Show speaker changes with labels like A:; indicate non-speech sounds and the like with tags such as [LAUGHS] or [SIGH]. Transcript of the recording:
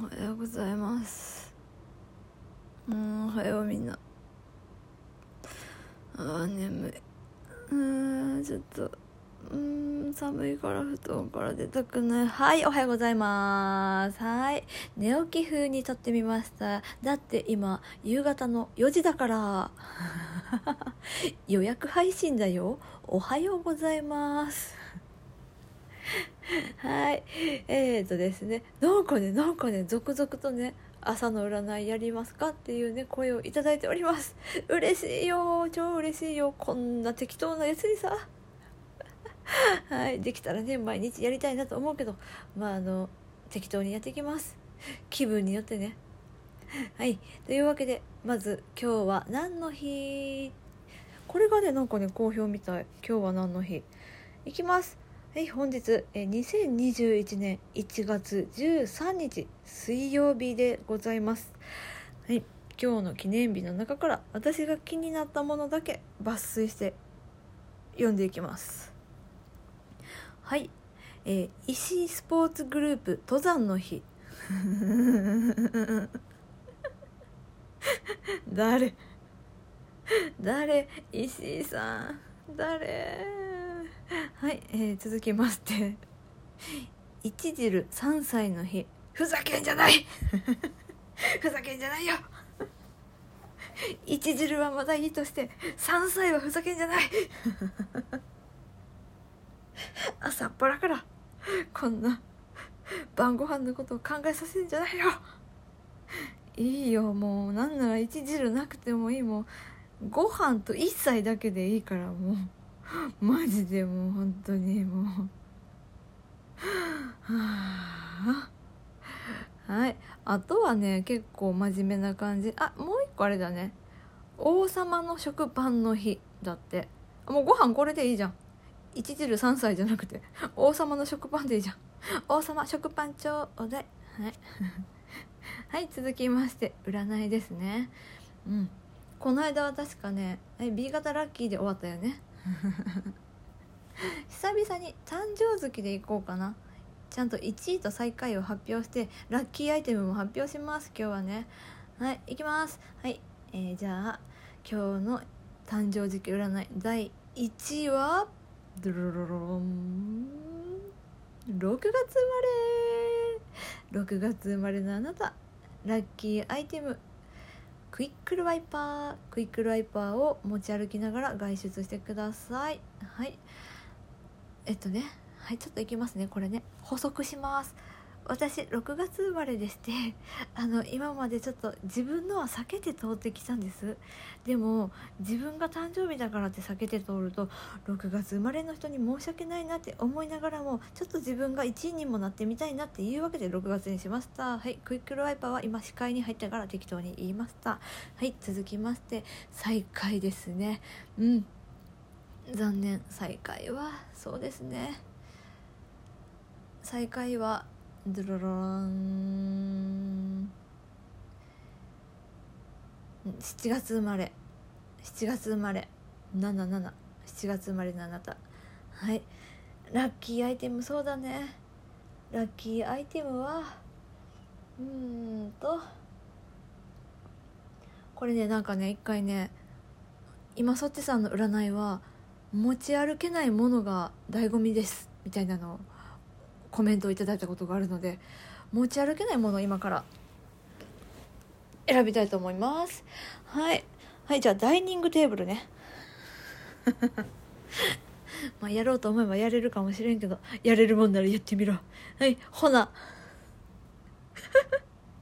A: おはようございます。うんおはようみんな。あー眠い。うーんちょっと。うん寒いから布団から出たくない。はいおはようございます。はい。寝起き風に撮ってみました。だって今夕方の4時だから。[LAUGHS] 予約配信だよ。おはようございます。えーとですねなんかねなんかね続々とね朝の占いやりますか？っていうね声をいただいております。[LAUGHS] 嬉しいよ超嬉しいよこんな適当なやつにさ。[LAUGHS] はいできたらね毎日やりたいなと思うけどまああの適当にやっていきます。気分によってね。はいというわけでまず今日は何の日？これがねなんかね好評みたい。今日は何の日？いきます。はい本日え2021年1月13日水曜日でございます。はい今日の記念日の中から私が気になったものだけ抜粋して読んでいきます。はい、えー石井スポーツグループ登山の日。[LAUGHS] 誰？[LAUGHS] 誰？石井さん。誰？[LAUGHS] はい、えー続きまして。一汁3歳の日。ふざけんじゃない。[LAUGHS] ふざけんじゃないよ。一汁はまだいいとして3歳はふざけんじゃない。[LAUGHS] 朝っぱらからこんな晩ご飯のことを考えさせんじゃないよ。いいよもう。なんなら一汁なくてもいい。もうご飯と一歳だけでいいからもう。[LAUGHS] マジでもう本当にもう。はあ。はい。あとはね結構真面目な感じ。あもう一個あれだね。王様の食パンの日だって。もうご飯これでいいじゃん。一汁3歳じゃなくて。王様の食パンでいいじゃん。王様食パンちょうだい。はい。[LAUGHS] はい続きまして占いですね。うん。この間は確かねえ B 型ラッキーで終わったよね。[LAUGHS] 久々に誕生月でいこうかな。ちゃんと1位と最下位を発表してラッキーアイテムも発表します今日はね。はい行きます。はい、えーじゃあ今日の誕生月占い第1位はドロロロン。6月生まれ。6月生まれのあなたラッキーアイテムクイックルワイパークイックルワイパーを持ち歩きながら外出してください。はい。えっとね。はいちょっといきますね。これね。補足します。私6月生まれでして [LAUGHS] あの今までちょっと自分のは避けて通ってきたんです。でも自分が誕生日だからって避けて通ると6月生まれの人に申し訳ないなって思いながらもちょっと自分が1位にもなってみたいなっていうわけで6月にしました。はいクイックルワイパーは今視界に入ったから適当に言いました。はい続きまして最下位ですね。うん。残念。最下位はそうですね。最下位はドロロン。7月生まれ。7月生まれ。77 7月生まれのあなた。はい。ラッキーアイテムそうだね。ラッキーアイテムは。うーんと。これねなんかね一回ね今そっちさんの占いは持ち歩けないものが醍醐味です。みたいなのをコメントをいただいたことがあるので持ち歩けないものを今から選びたいと思います。はい。はいじゃあダイニングテーブルね。[LAUGHS] まあやろうと思えばやれるかもしれんけどやれるもんならやってみろ。はいほな。